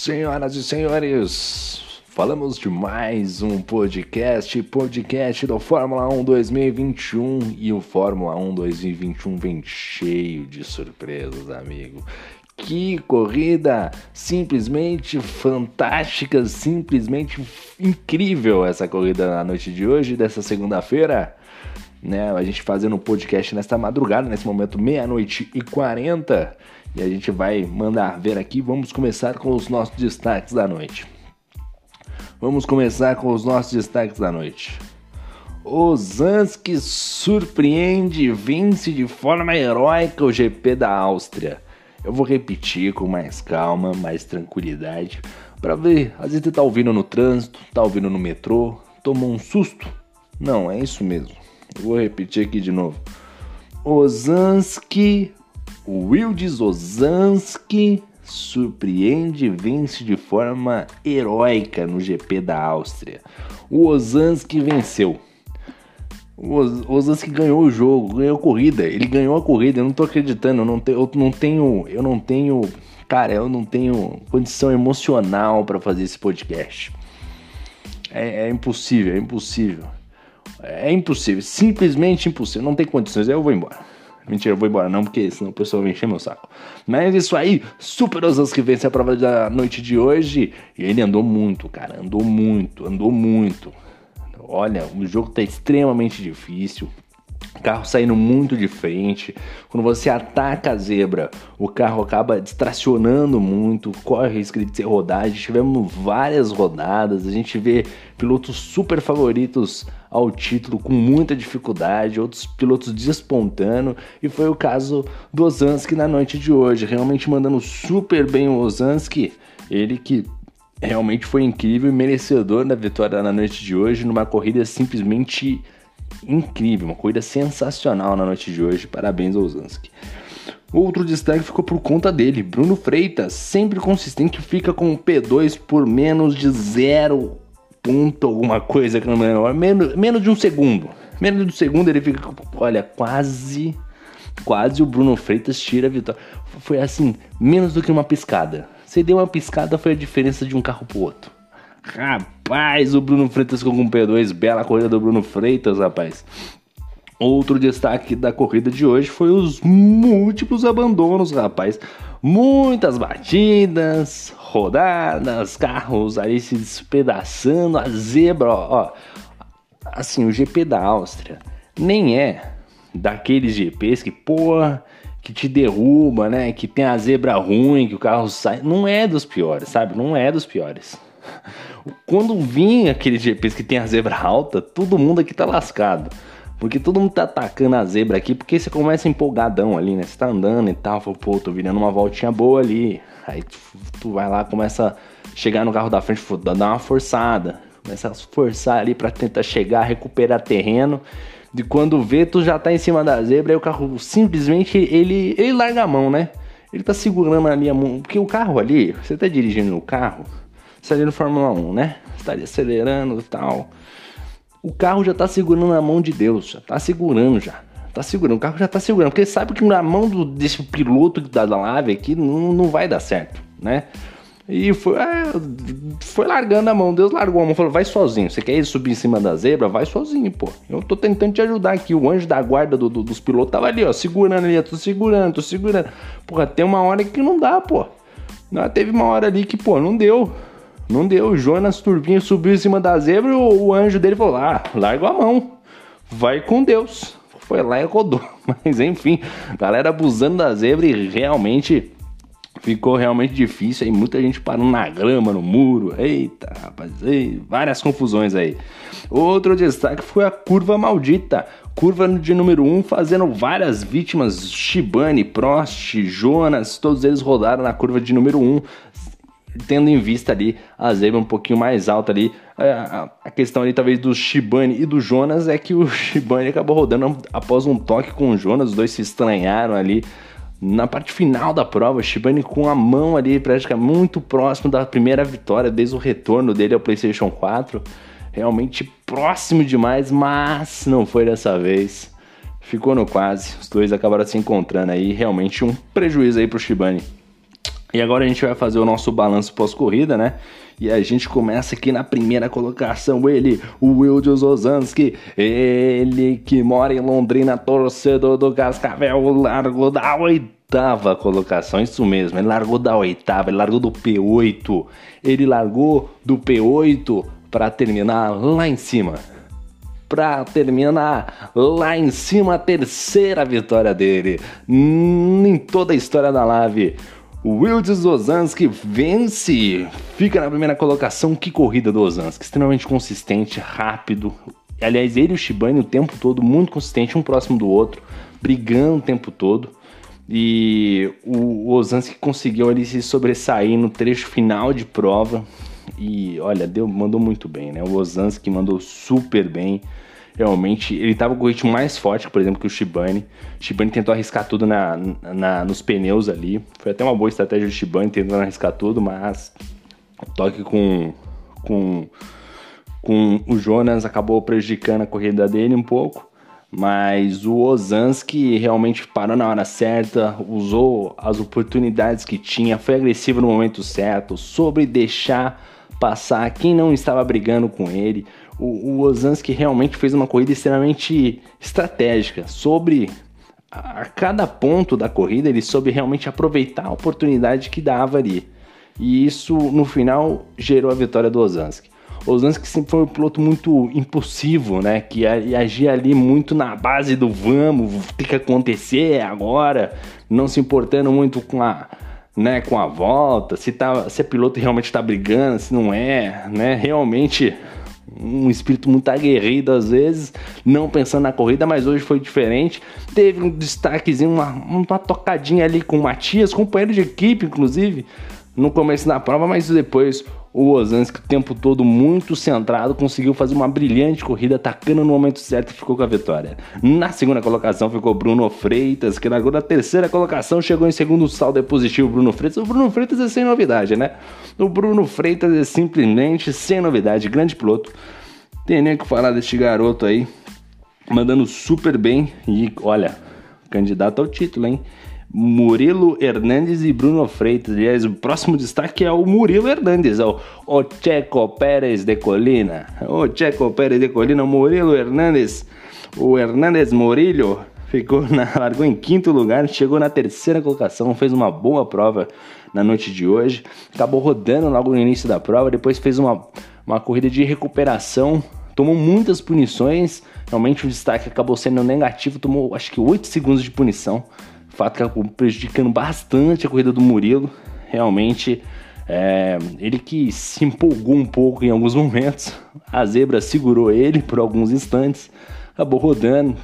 Senhoras e senhores, falamos de mais um podcast, podcast do Fórmula 1 2021 e o Fórmula 1 2021 vem cheio de surpresas, amigo. Que corrida simplesmente fantástica, simplesmente incrível essa corrida na noite de hoje, dessa segunda-feira. Né, a gente fazendo um podcast nesta madrugada, nesse momento meia-noite e 40. E a gente vai mandar ver aqui. Vamos começar com os nossos destaques da noite. Vamos começar com os nossos destaques da noite. Ozanski surpreende e vence de forma heróica o GP da Áustria. Eu vou repetir com mais calma, mais tranquilidade, para ver. Às vezes você tá ouvindo no trânsito, tá ouvindo no metrô, tomou um susto. Não, é isso mesmo. Eu vou repetir aqui de novo. Ozanski Wildes Ozanski surpreende e vence de forma heróica no GP da Áustria. O Ozanski venceu. O Ozanski ganhou o jogo, ganhou a corrida. Ele ganhou a corrida. Eu não tô acreditando. Eu não, te, eu não tenho. Eu não tenho. Cara, eu não tenho condição emocional para fazer esse podcast. É, é impossível, é impossível. É impossível, simplesmente impossível. Não tem condições. Aí eu vou embora. Mentira, eu vou embora não, porque senão o pessoal vai encher meu saco. Mas isso aí, Super que vence a prova da noite de hoje. E ele andou muito, cara, andou muito, andou muito. Olha, o jogo tá extremamente difícil. Carro saindo muito de frente. Quando você ataca a zebra, o carro acaba distracionando muito, corre risco de ser rodagem. Tivemos várias rodadas, a gente vê pilotos super favoritos ao título com muita dificuldade, outros pilotos despontando, e foi o caso do Ozanski na noite de hoje, realmente mandando super bem o Ozanski, ele que realmente foi incrível e merecedor da vitória na noite de hoje, numa corrida simplesmente incrível, uma corrida sensacional na noite de hoje. Parabéns ao Zanski. Outro destaque ficou por conta dele, Bruno Freitas, sempre consistente, fica com o P2 por menos de zero ponto alguma coisa que não lembro, menos, menos de um segundo. Menos de um segundo ele fica, olha, quase, quase o Bruno Freitas tira a vitória. Foi assim, menos do que uma piscada. Você deu uma piscada, foi a diferença de um carro pro outro. Rapaz, o Bruno Freitas com o P2, bela corrida do Bruno Freitas, rapaz. Outro destaque da corrida de hoje foi os múltiplos abandonos, rapaz. Muitas batidas, rodadas, carros ali se despedaçando, a zebra, ó, ó. Assim, o GP da Áustria nem é daqueles GPs que, porra, que te derruba, né? Que tem a zebra ruim, que o carro sai. Não é dos piores, sabe? Não é dos piores. Quando vinha aqueles GPs que tem a zebra alta, todo mundo aqui tá lascado. Porque todo mundo tá atacando a zebra aqui, porque você começa empolgadão ali, né? Você tá andando e tal, pô, tô virando uma voltinha boa ali. Aí tu, tu vai lá, começa a chegar no carro da frente, dá uma forçada. Começa a forçar ali para tentar chegar, recuperar terreno. De quando vê, tu já tá em cima da zebra, aí o carro simplesmente ele, ele larga a mão, né? Ele tá segurando ali a mão. Porque o carro ali, você tá dirigindo o carro, estaria no Fórmula 1, né? Estaria acelerando e tal. O carro já tá segurando na mão de Deus, já tá segurando já. Tá segurando, o carro já tá segurando, porque sabe que na mão do, desse piloto da nave aqui não, não vai dar certo, né? E foi, é, foi largando a mão, Deus largou a mão, falou, vai sozinho, você quer ir subir em cima da zebra? Vai sozinho, pô. Eu tô tentando te ajudar aqui, o anjo da guarda do, do, dos pilotos tava ali, ó, segurando ali, tô segurando, tô segurando. Porra, tem uma hora que não dá, pô. Teve uma hora ali que, pô, não deu. Não deu. Jonas Turbinho subiu em cima da zebra e o, o anjo dele falou: Ah, larga a mão. Vai com Deus. Foi lá e rodou. Mas enfim, galera abusando da zebra e realmente ficou realmente difícil aí. Muita gente parando na grama, no muro. Eita, rapaz, ei, várias confusões aí. Outro destaque foi a curva maldita. Curva de número 1 um, fazendo várias vítimas. Shibane, Prost, Jonas, todos eles rodaram na curva de número 1. Um tendo em vista ali a zebra um pouquinho mais alta ali. A, a, questão ali talvez do Shibane e do Jonas é que o Shibane acabou rodando após um toque com o Jonas, os dois se estranharam ali. Na parte final da prova, Shibane com a mão ali praticamente muito próximo da primeira vitória desde o retorno dele ao PlayStation 4. Realmente próximo demais, mas não foi dessa vez. Ficou no quase. Os dois acabaram se encontrando aí, realmente um prejuízo aí pro Shibane. E agora a gente vai fazer o nosso balanço pós-corrida, né? E a gente começa aqui na primeira colocação, ele, o Wilde Ozanski, ele que mora em Londrina, torcedor do Cascavel, largou da oitava colocação, isso mesmo, ele largou da oitava, ele largou do P8, ele largou do P8 para terminar lá em cima. Para terminar lá em cima, a terceira vitória dele em toda a história da Live. Wildes Ozanski vence, fica na primeira colocação. Que corrida do Ozanski, extremamente consistente, rápido. Aliás, ele e o Shibane o tempo todo, muito consistente, um próximo do outro, brigando o tempo todo. E o Ozanski conseguiu ali se sobressair no trecho final de prova. E olha, deu, mandou muito bem, né? O Ozanski mandou super bem realmente ele estava com o ritmo mais forte, por exemplo, que o Shibane. O Shibane tentou arriscar tudo na, na, nos pneus ali. Foi até uma boa estratégia do Shibane tentando arriscar tudo, mas o toque com, com, com o Jonas acabou prejudicando a corrida dele um pouco. Mas o Ozanski realmente parou na hora certa, usou as oportunidades que tinha, foi agressivo no momento certo, sobre deixar passar quem não estava brigando com ele o, o Ozanski realmente fez uma corrida extremamente estratégica. Sobre a, a cada ponto da corrida, ele soube realmente aproveitar a oportunidade que dava ali. E isso, no final, gerou a vitória do Ozanski. Ozanski sempre foi um piloto muito impulsivo, né? Que agia ali muito na base do vamos, tem que acontecer agora, não se importando muito com a, né, com a volta, se, tá, se a piloto realmente está brigando, se não é, né? Realmente um espírito muito aguerrido às vezes, não pensando na corrida, mas hoje foi diferente. Teve um destaquezinho, uma, uma tocadinha ali com o Matias, companheiro de equipe, inclusive, no começo da prova, mas depois o Ozanski o tempo todo muito centrado, conseguiu fazer uma brilhante corrida, atacando no momento certo e ficou com a vitória. Na segunda colocação ficou Bruno Freitas, que na terceira colocação, chegou em segundo saldo é positivo Bruno Freitas. O Bruno Freitas é sem novidade, né? O Bruno Freitas é simplesmente sem novidade, grande piloto. Tem nem o que falar deste garoto aí, mandando super bem e olha, candidato ao título, hein? Murilo Hernandes e Bruno Freitas. Aliás, o próximo destaque é o Murilo Hernandes, o, o Checo Pérez de Colina. O Checo Pérez de Colina, o Murilo Hernandes. O Hernandes Murillo ficou na, largou em quinto lugar, chegou na terceira colocação, fez uma boa prova na noite de hoje. Acabou rodando logo no início da prova, depois fez uma, uma corrida de recuperação, tomou muitas punições. Realmente o destaque acabou sendo negativo, tomou acho que 8 segundos de punição fato que acabou prejudicando bastante a corrida do Murilo. Realmente, é, ele que se empolgou um pouco em alguns momentos. A zebra segurou ele por alguns instantes, acabou rodando,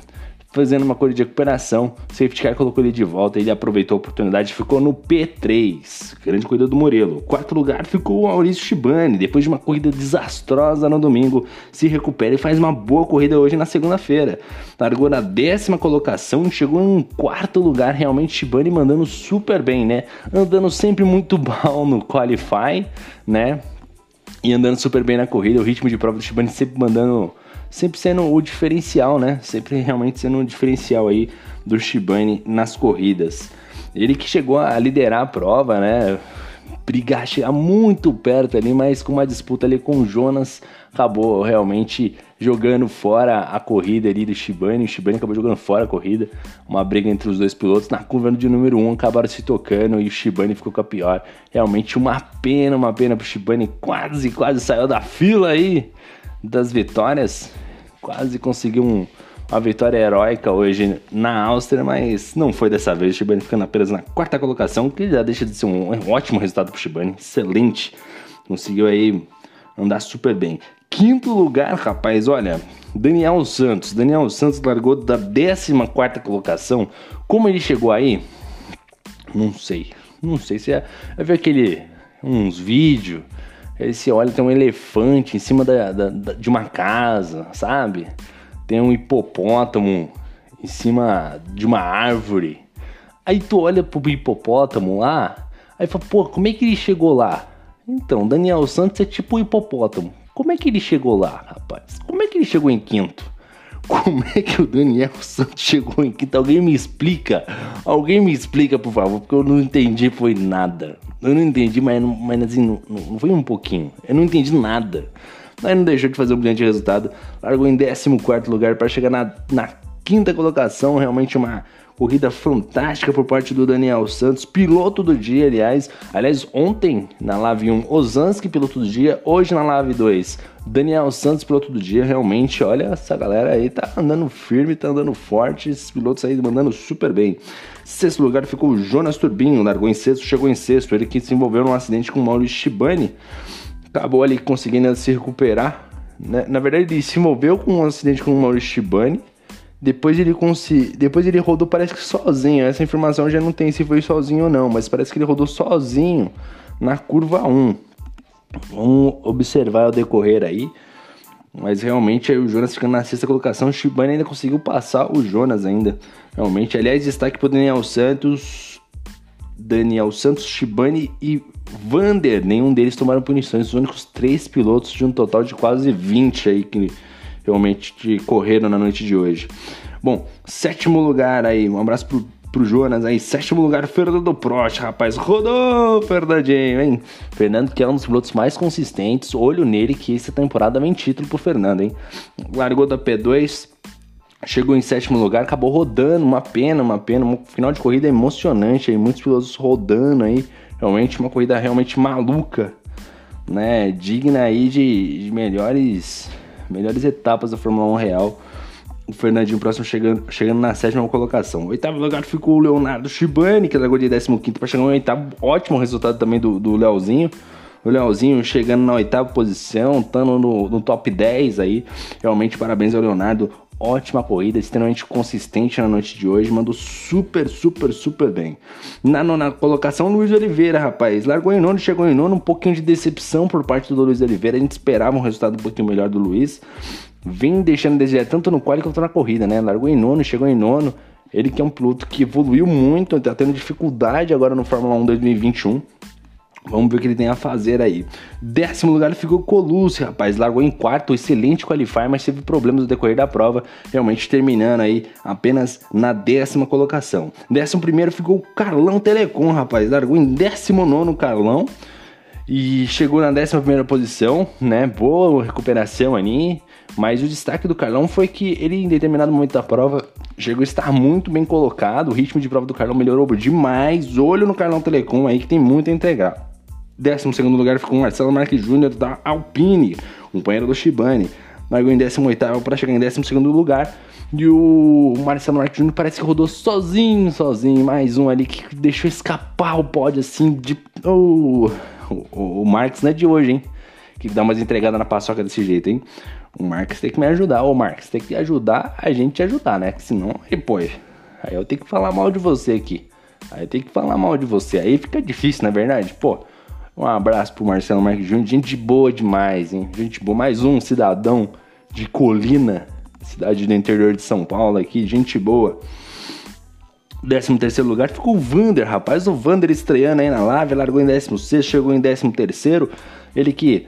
fazendo uma corrida de recuperação. O safety car colocou ele de volta, ele aproveitou a oportunidade e ficou no P3, grande corrida do Morelo. Quarto lugar ficou o Maurício Shibani, depois de uma corrida desastrosa no domingo, se recupera e faz uma boa corrida hoje na segunda-feira. Largou na décima colocação e chegou em quarto lugar, realmente Shibani mandando super bem, né? Andando sempre muito mal no Qualify, né? E andando super bem na corrida, o ritmo de prova do Shibani sempre mandando sempre sendo o diferencial, né? Sempre realmente sendo um diferencial aí do Shibane nas corridas. Ele que chegou a liderar a prova, né? Brigar, chegar muito perto ali, mas com uma disputa ali com o Jonas, acabou realmente jogando fora a corrida ali do Shibane. O Shibane acabou jogando fora a corrida. Uma briga entre os dois pilotos. Na curva de número 1 um, acabaram se tocando e o Shibane ficou com a pior. Realmente uma pena, uma pena pro Shibane. Quase, quase saiu da fila aí das vitórias. Quase conseguiu um, uma vitória heróica hoje na Áustria, mas não foi dessa vez. O Shibane ficando apenas na quarta colocação, que já deixa de ser um, um ótimo resultado para o Shibane. Excelente. Conseguiu aí andar super bem. Quinto lugar, rapaz, olha, Daniel Santos. Daniel Santos largou da 14 colocação. Como ele chegou aí? Não sei. Não sei se é. Vai ver aquele. uns vídeos Aí você olha, tem um elefante em cima da, da, da, de uma casa, sabe? Tem um hipopótamo em cima de uma árvore. Aí tu olha pro hipopótamo lá, aí fala, pô, como é que ele chegou lá? Então, Daniel Santos é tipo um hipopótamo. Como é que ele chegou lá, rapaz? Como é que ele chegou em quinto? Como é que o Daniel Santos chegou em quinto? Alguém me explica? Alguém me explica, por favor, porque eu não entendi, foi nada. Eu não entendi, mas, mas assim, não, não foi um pouquinho. Eu não entendi nada. Mas não deixou de fazer um brilhante resultado. Largou em 14 lugar para chegar na, na quinta colocação. Realmente uma corrida fantástica por parte do Daniel Santos, piloto do dia, aliás. Aliás, ontem na Live 1, Ozanski, piloto do dia. Hoje na Live 2, Daniel Santos, piloto do dia. Realmente, olha, essa galera aí tá andando firme, tá andando forte. Esses pilotos aí mandando super bem. Sexto lugar ficou o Jonas Turbinho, largou em sexto, chegou em sexto. Ele que se envolveu num acidente com o Maurício Shibani acabou ali conseguindo se recuperar. Né? Na verdade, ele se envolveu com um acidente com o Maurício Shibani. Depois ele consegui... depois ele rodou parece que sozinho. Essa informação já não tem se foi sozinho ou não, mas parece que ele rodou sozinho na curva 1. Vamos observar o decorrer aí. Mas realmente o Jonas ficando na sexta colocação, o Shibani ainda conseguiu passar o Jonas ainda. Realmente, aliás, destaque pro Daniel Santos, Daniel Santos, Shibani e Vander, nenhum deles tomaram punições. Os únicos três pilotos de um total de quase 20 aí que realmente correram na noite de hoje. Bom, sétimo lugar aí, um abraço pro, pro Jonas aí. Sétimo lugar, Fernando Prost, rapaz. Rodou, Fernandinho, hein? Fernando que é um dos pilotos mais consistentes. Olho nele que essa temporada vem título pro Fernando, hein? Largou da P2, chegou em sétimo lugar, acabou rodando, uma pena, uma pena. Um final de corrida emocionante aí, muitos pilotos rodando aí realmente uma corrida realmente maluca, né? Digna aí de, de melhores, melhores etapas da Fórmula 1 real. O Fernandinho próximo chegando, chegando na sétima colocação. Oitavo lugar ficou o Leonardo Shibani, que largou de 15 para chegar no oitavo. Ótimo resultado também do, do Leozinho. O Leozinho chegando na oitava posição, estando no, no top 10 aí. Realmente parabéns ao Leonardo ótima corrida, extremamente consistente na noite de hoje, mandou super, super, super bem. Na nona colocação, Luiz Oliveira, rapaz, largou em nono, chegou em nono, um pouquinho de decepção por parte do Luiz Oliveira, a gente esperava um resultado um pouquinho melhor do Luiz, vem deixando desejar tanto no quali quanto na corrida, né, largou em nono, chegou em nono, ele que é um piloto que evoluiu muito, tá tendo dificuldade agora no Fórmula 1 2021, Vamos ver o que ele tem a fazer aí. Décimo lugar ficou Colucci, rapaz. Largou em quarto, excelente qualifier, mas teve problemas no decorrer da prova, realmente terminando aí apenas na décima colocação. Décimo primeiro ficou Carlão Telecom, rapaz. Largou em décimo nono Carlão e chegou na décima primeira posição, né? Boa recuperação ali. Mas o destaque do Carlão foi que ele, em determinado momento da prova, chegou a estar muito bem colocado. O ritmo de prova do Carlão melhorou demais. Olho no Carlão Telecom aí que tem muito a entregar. 12 lugar ficou Marcelo Marques Júnior da Alpine, companheiro do Shibane. Largou em 18 para chegar em 12 lugar. E o Marcelo Marques Júnior parece que rodou sozinho, sozinho. Mais um ali que deixou escapar o pódio assim de. Oh, o, o Marques não é de hoje, hein? Que dá umas entregadas na paçoca desse jeito, hein? O Marques tem que me ajudar. Ô, Marques, tem que ajudar a gente a ajudar, né? Que senão, aí, pô, aí eu tenho que falar mal de você aqui. Aí eu tenho que falar mal de você. Aí fica difícil, na é verdade? Pô, um abraço pro Marcelo Marques Júnior, gente boa demais, hein? Gente boa, mais um cidadão de Colina, cidade do interior de São Paulo aqui, gente boa. 13 terceiro lugar ficou o Vander, rapaz, o Vander estreando aí na live, largou em 16 chegou em 13 terceiro, ele que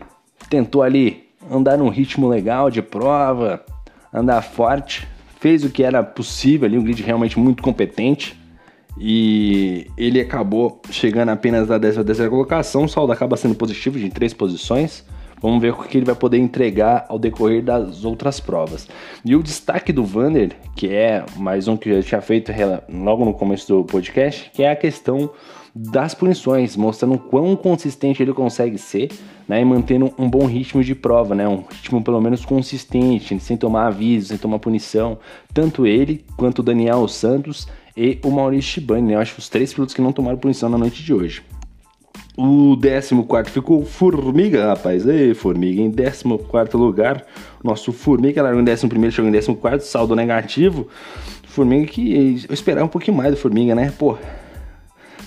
tentou ali andar num ritmo legal de prova, andar forte, fez o que era possível ali, um grid realmente muito competente, e ele acabou chegando apenas na 13 terceira colocação, o saldo acaba sendo positivo de três posições. Vamos ver o que ele vai poder entregar ao decorrer das outras provas. E o destaque do Vander, que é mais um que eu tinha feito logo no começo do podcast, que é a questão das punições, mostrando quão consistente ele consegue ser, né, e mantendo um bom ritmo de prova, né, um ritmo pelo menos consistente, sem tomar aviso, sem tomar punição, tanto ele quanto o Daniel Santos e o Maurício Shibani, né? Eu acho que os três pilotos que não tomaram punição na noite de hoje. O 14 ficou Formiga, rapaz. Ei, Formiga, em 14 lugar. Nosso Formiga largou em 11, chegou em 14, saldo negativo. Formiga que eu esperava um pouquinho mais do Formiga, né? Pô,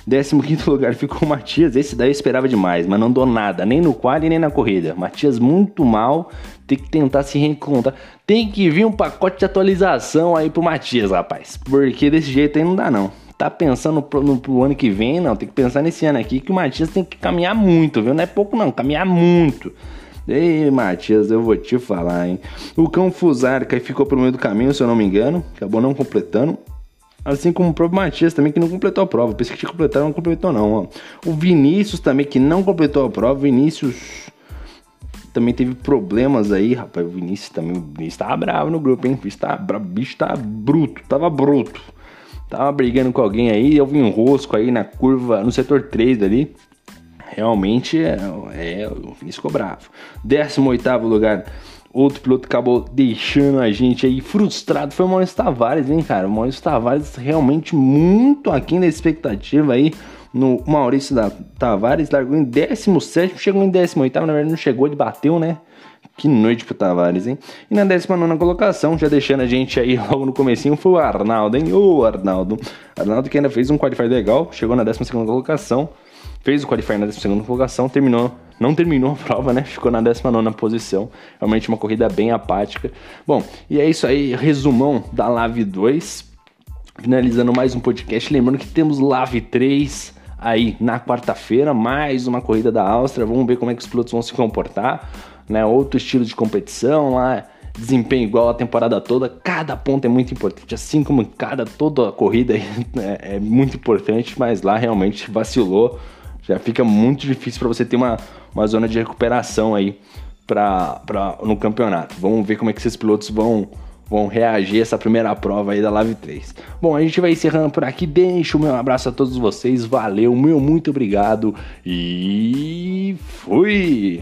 15 lugar ficou o Matias. Esse daí eu esperava demais, mas não dou nada, nem no quali nem na corrida. Matias muito mal, tem que tentar se reencontrar. Tem que vir um pacote de atualização aí pro Matias, rapaz. Porque desse jeito aí não dá, não. Tá pensando pro, no, pro ano que vem, não. Tem que pensar nesse ano aqui que o Matias tem que caminhar muito, viu? Não é pouco, não. Caminhar muito. Ei, Matias, eu vou te falar, hein? O Cão Fusarca ficou pelo meio do caminho, se eu não me engano. Acabou não completando. Assim como o próprio Matias também, que não completou a prova. Pensei que tinha completado, não completou não, ó. O Vinícius também, que não completou a prova. Vinícius também teve problemas aí, rapaz. O Vinícius também, o Vinícius tava bravo no grupo, hein? O bicho o bicho tá bruto, tava bruto. Tava brigando com alguém aí, eu vi um rosco aí na curva, no setor 3 ali. Realmente é, é ficou bravo. 18 lugar, outro piloto acabou deixando a gente aí frustrado. Foi o Maurício Tavares, hein, cara? O Maurício Tavares realmente muito aquém da expectativa aí no Maurício da Tavares, largou em 17, chegou em 18, na verdade não chegou, ele bateu, né? Que noite pro Tavares, hein? E na 19 colocação, já deixando a gente aí logo no comecinho, foi o Arnaldo, hein? Ô Arnaldo. Arnaldo que ainda fez um qualify legal, chegou na 12 colocação, fez o qualify na 12 colocação, terminou, não terminou a prova, né? Ficou na 19 posição. Realmente uma corrida bem apática. Bom, e é isso aí, resumão da Lave 2. Finalizando mais um podcast, lembrando que temos Lave 3 aí na quarta-feira, mais uma corrida da Áustria. Vamos ver como é que os pilotos vão se comportar, né? Outro estilo de competição lá, desempenho igual a temporada toda. Cada ponto é muito importante, assim como cada toda a corrida é, é muito importante, mas lá realmente vacilou. Já fica muito difícil para você ter uma, uma zona de recuperação aí pra, pra, no campeonato. Vamos ver como é que esses pilotos vão vão reagir a essa primeira prova aí da Live 3. Bom, a gente vai encerrando por aqui. Deixo o meu abraço a todos vocês. Valeu, meu muito obrigado e fui!